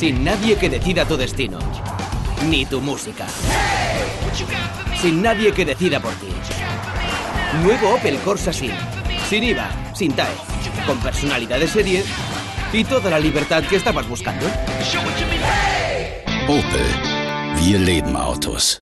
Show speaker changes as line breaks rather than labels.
Sin nadie que decida tu destino. Ni tu música. Sin nadie que decida por ti. Nuevo Opel Corsa Sin. Sin IVA, sin TAE. Con personalidad de serie y toda la libertad que estabas buscando.
Opel. Wir leben Autos.